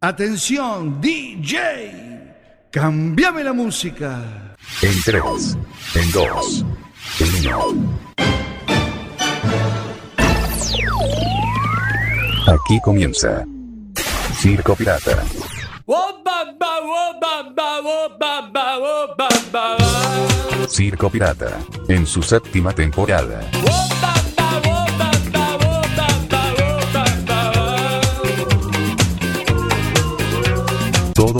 Atención, DJ. Cambiame la música. En 3, en 2, en 1. Aquí comienza Circo Pirata. Circo Pirata, en su séptima temporada.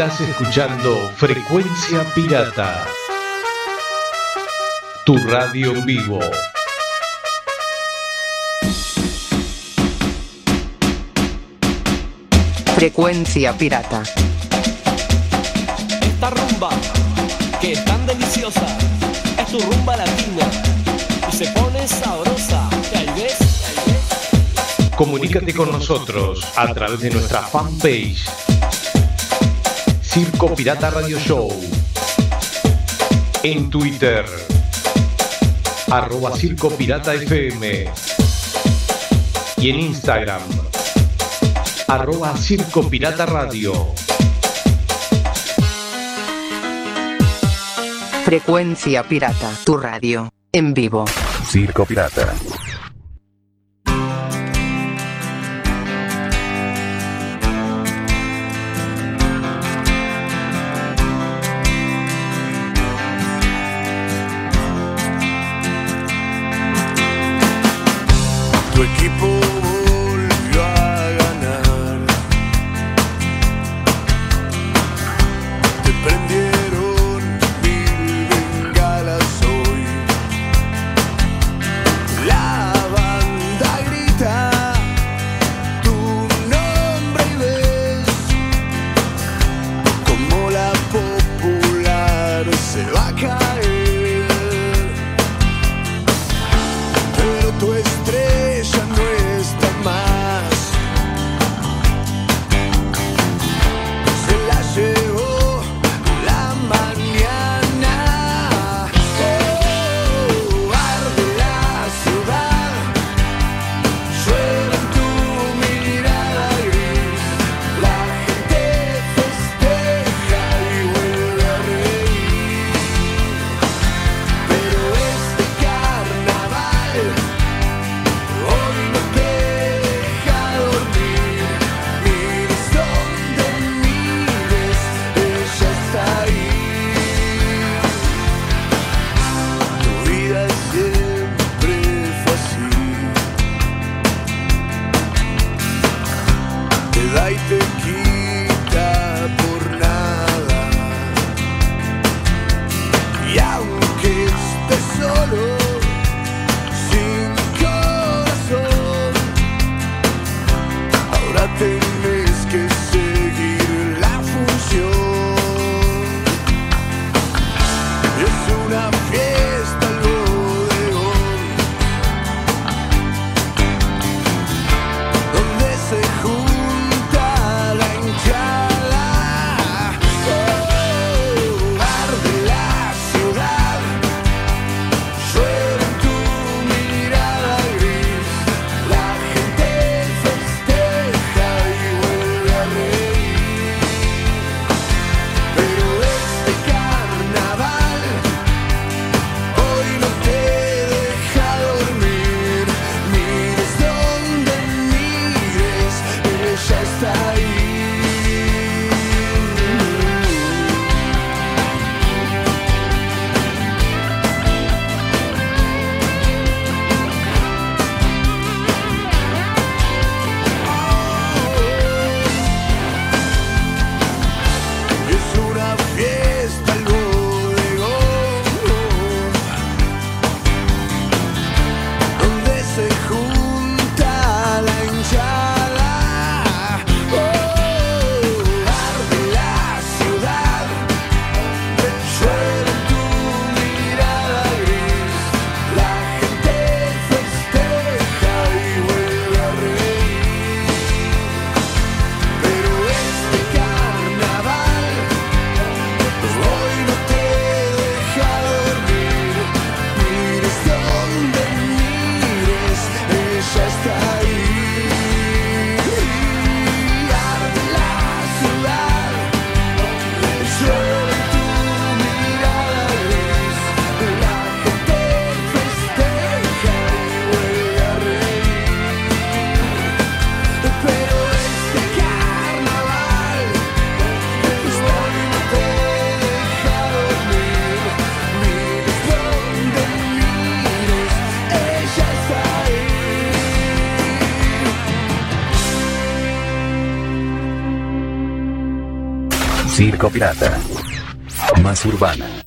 Estás escuchando Frecuencia Pirata, tu radio en vivo. Frecuencia Pirata. Esta rumba, que es tan deliciosa, es tu rumba latina y se pone sabrosa. Comunícate con nosotros a través de nuestra fanpage Circo Pirata Radio Show. En Twitter, arroba Circo Pirata FM. Y en Instagram, arroba Circo Pirata Radio. Frecuencia Pirata, tu radio, en vivo. Circo Pirata. narcopirata. Más urbana.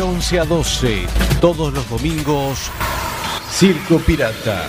11 a 12, todos los domingos, Circo Pirata.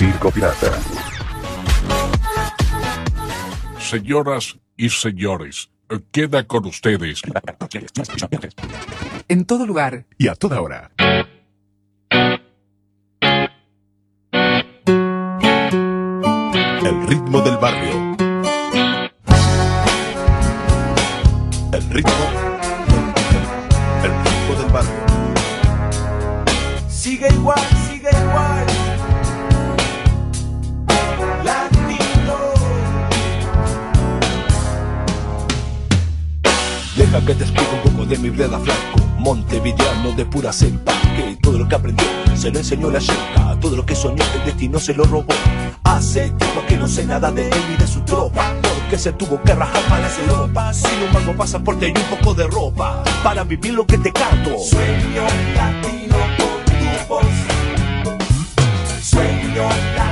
Circo Pirata. Señoras y señores, queda con ustedes. En todo lugar. Y a toda hora. El ritmo del barrio. El ritmo. El ritmo del barrio. Sigue igual, Deja que te explique un poco de mi breda flaco Montevideano de pura cepa Que todo lo que aprendió se lo enseñó la yerca Todo lo que soñó el destino se lo robó. Hace tiempo que no sé nada de él y de su tropa Porque se tuvo que rajar para las Europa. Sin un mango pasaporte y un poco de ropa Para vivir lo que te canto. Sueño latino con tu voz. Sueño latino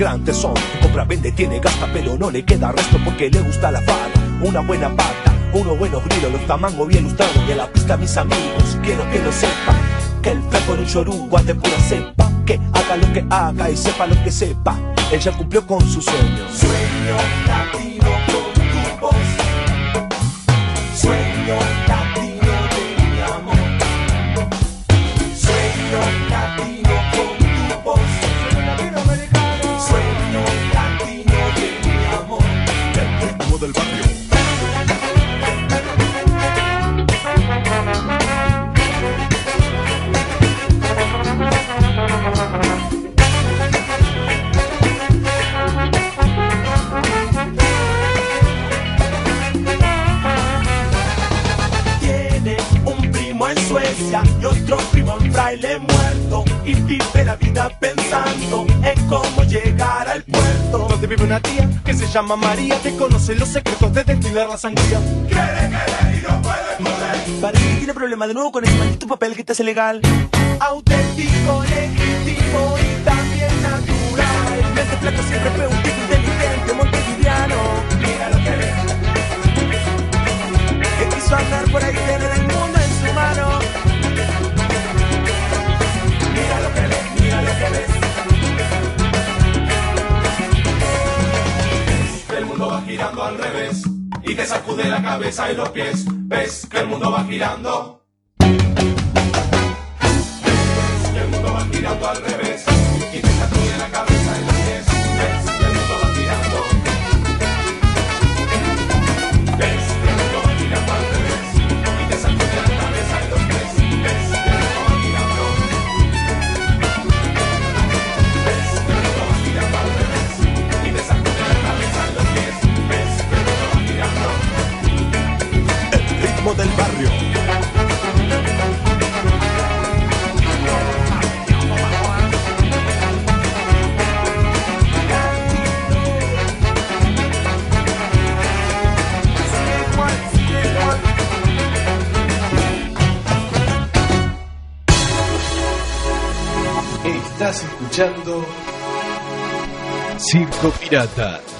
gran tesón Compra, vende, tiene, gasta pero no le queda resto Porque le gusta la fada Una buena pata, unos buenos grilos Los tamangos bien lustrados a la pista mis amigos. Quiero que lo sepan Que el flaco en un chorugua de pura cepa. Que haga lo que haga y sepa lo que sepa. Él ya cumplió con su sueño. Sueño vive una tía que se llama María Que conoce los secretos de destilar la sangría Parece que tiene problema de nuevo con ese maldito papel que te hace legal. Auténtico, legítimo y también natural. Mente flaco siempre fue un tipo inteligente, montevideano. Mira lo que ves. Que quiso andar por ahí, tener al revés y te sacude la cabeza y los pies. Ves que el mundo va girando. Escuchando Circo Pirata.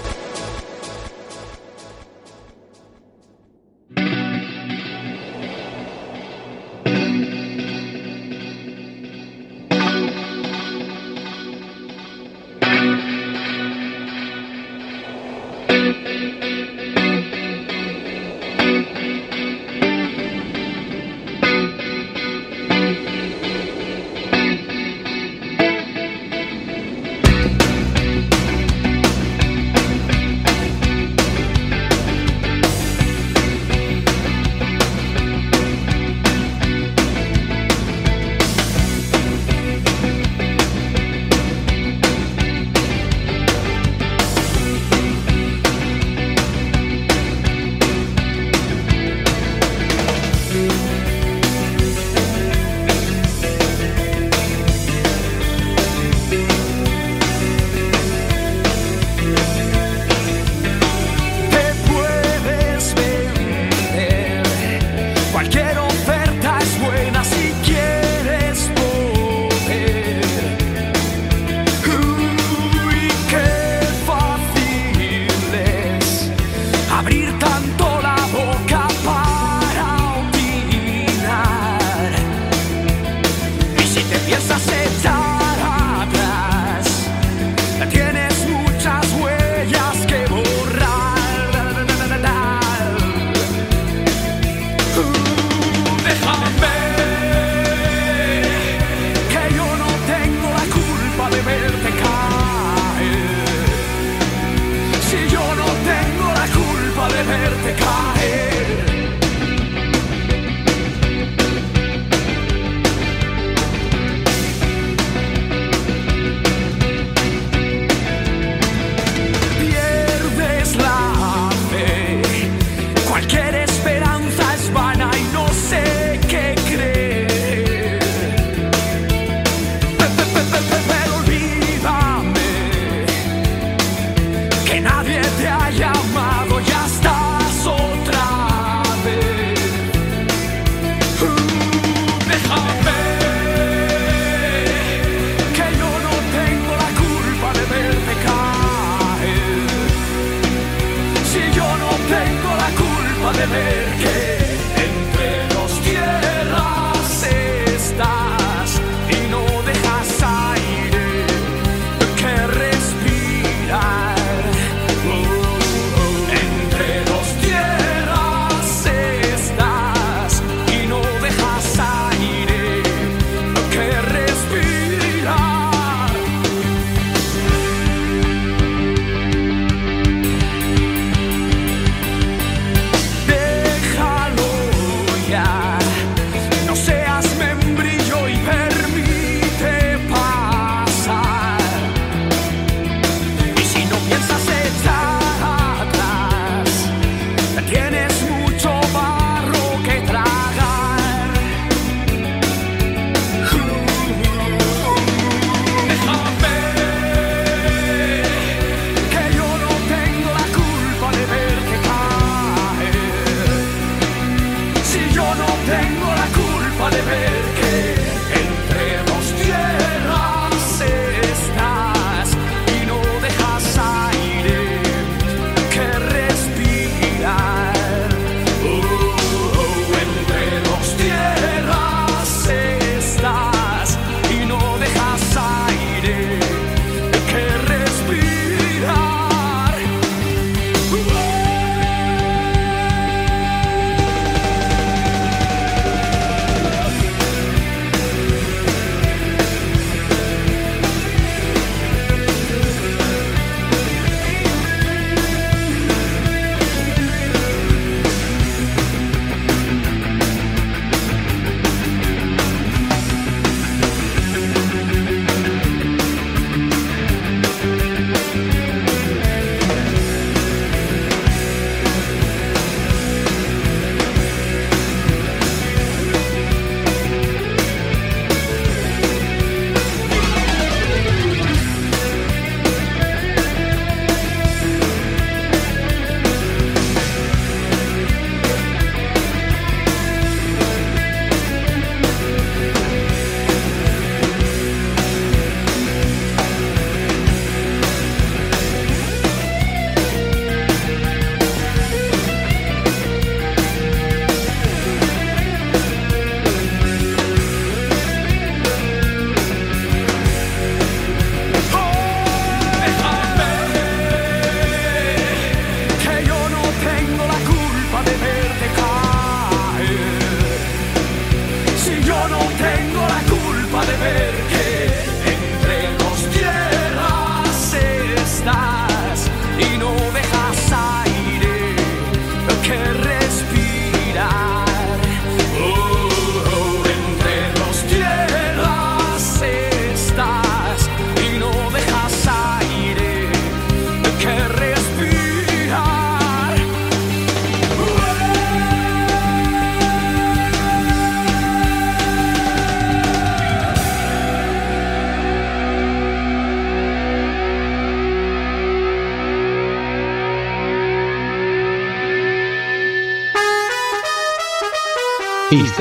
yeah.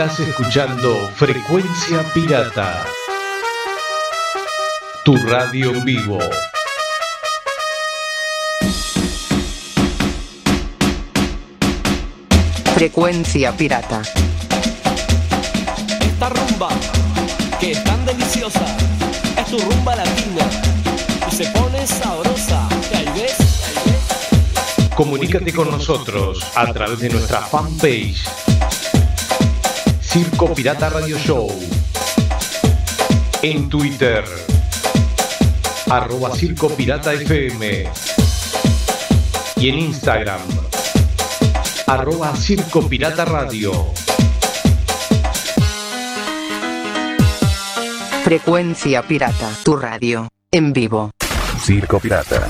Estás escuchando Frecuencia Pirata, tu radio en vivo. Frecuencia Pirata. Esta rumba, que es tan deliciosa, es tu rumba latina y se pone sabrosa. Comunícate con nosotros a través de nuestra fanpage Circo Pirata Radio Show. En Twitter, arroba Circo Pirata FM. Y en Instagram, arroba Circo Pirata Radio. Frecuencia Pirata, tu radio, en vivo. Circo Pirata.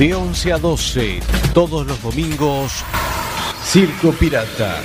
De 11 a 12, todos los domingos, Circo Pirata.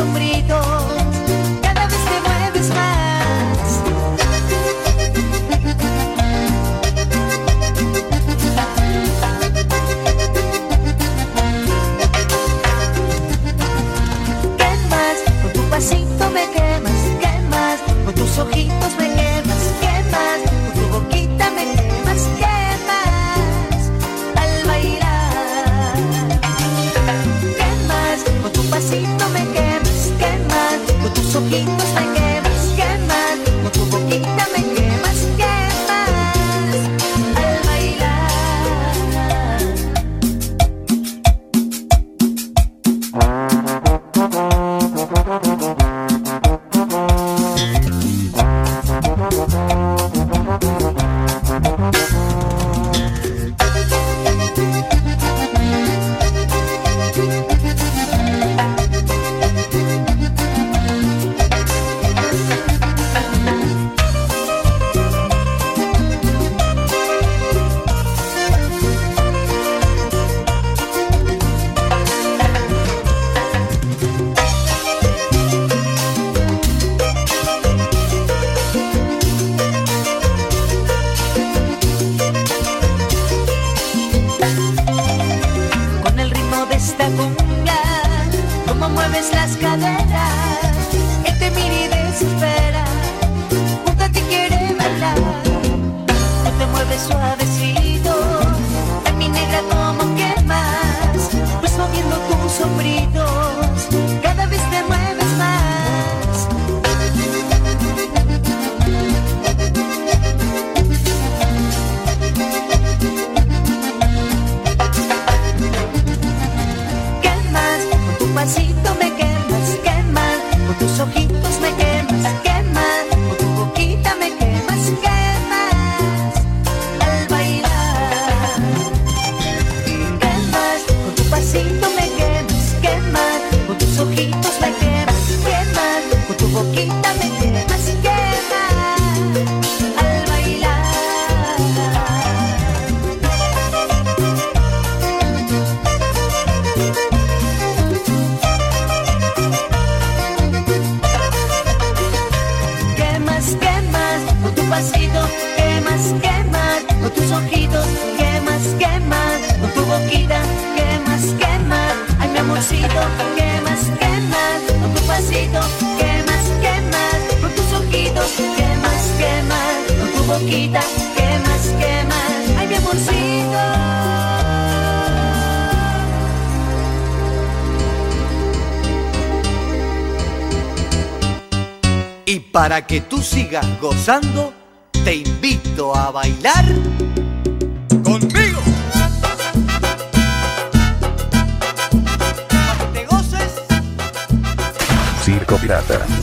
sombrio sigas gozando, te invito a bailar conmigo. Para que te goces. Circo Pirata.